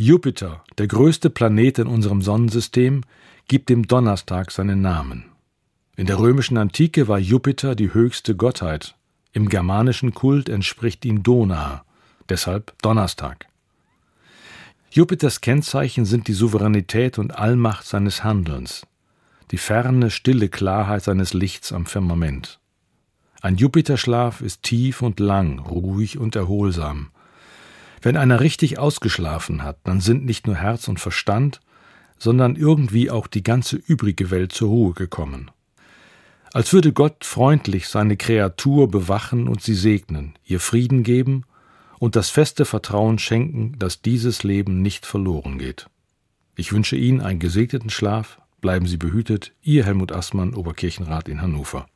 Jupiter, der größte Planet in unserem Sonnensystem, gibt dem Donnerstag seinen Namen. In der römischen Antike war Jupiter die höchste Gottheit. Im germanischen Kult entspricht ihm Dona, deshalb Donnerstag. Jupiters Kennzeichen sind die Souveränität und Allmacht seines Handelns, die ferne, stille Klarheit seines Lichts am Firmament. Ein Jupiterschlaf ist tief und lang, ruhig und erholsam. Wenn einer richtig ausgeschlafen hat, dann sind nicht nur Herz und Verstand, sondern irgendwie auch die ganze übrige Welt zur Ruhe gekommen. Als würde Gott freundlich seine Kreatur bewachen und sie segnen, ihr Frieden geben und das feste Vertrauen schenken, dass dieses Leben nicht verloren geht. Ich wünsche Ihnen einen gesegneten Schlaf, bleiben Sie behütet, Ihr Helmut Assmann, Oberkirchenrat in Hannover.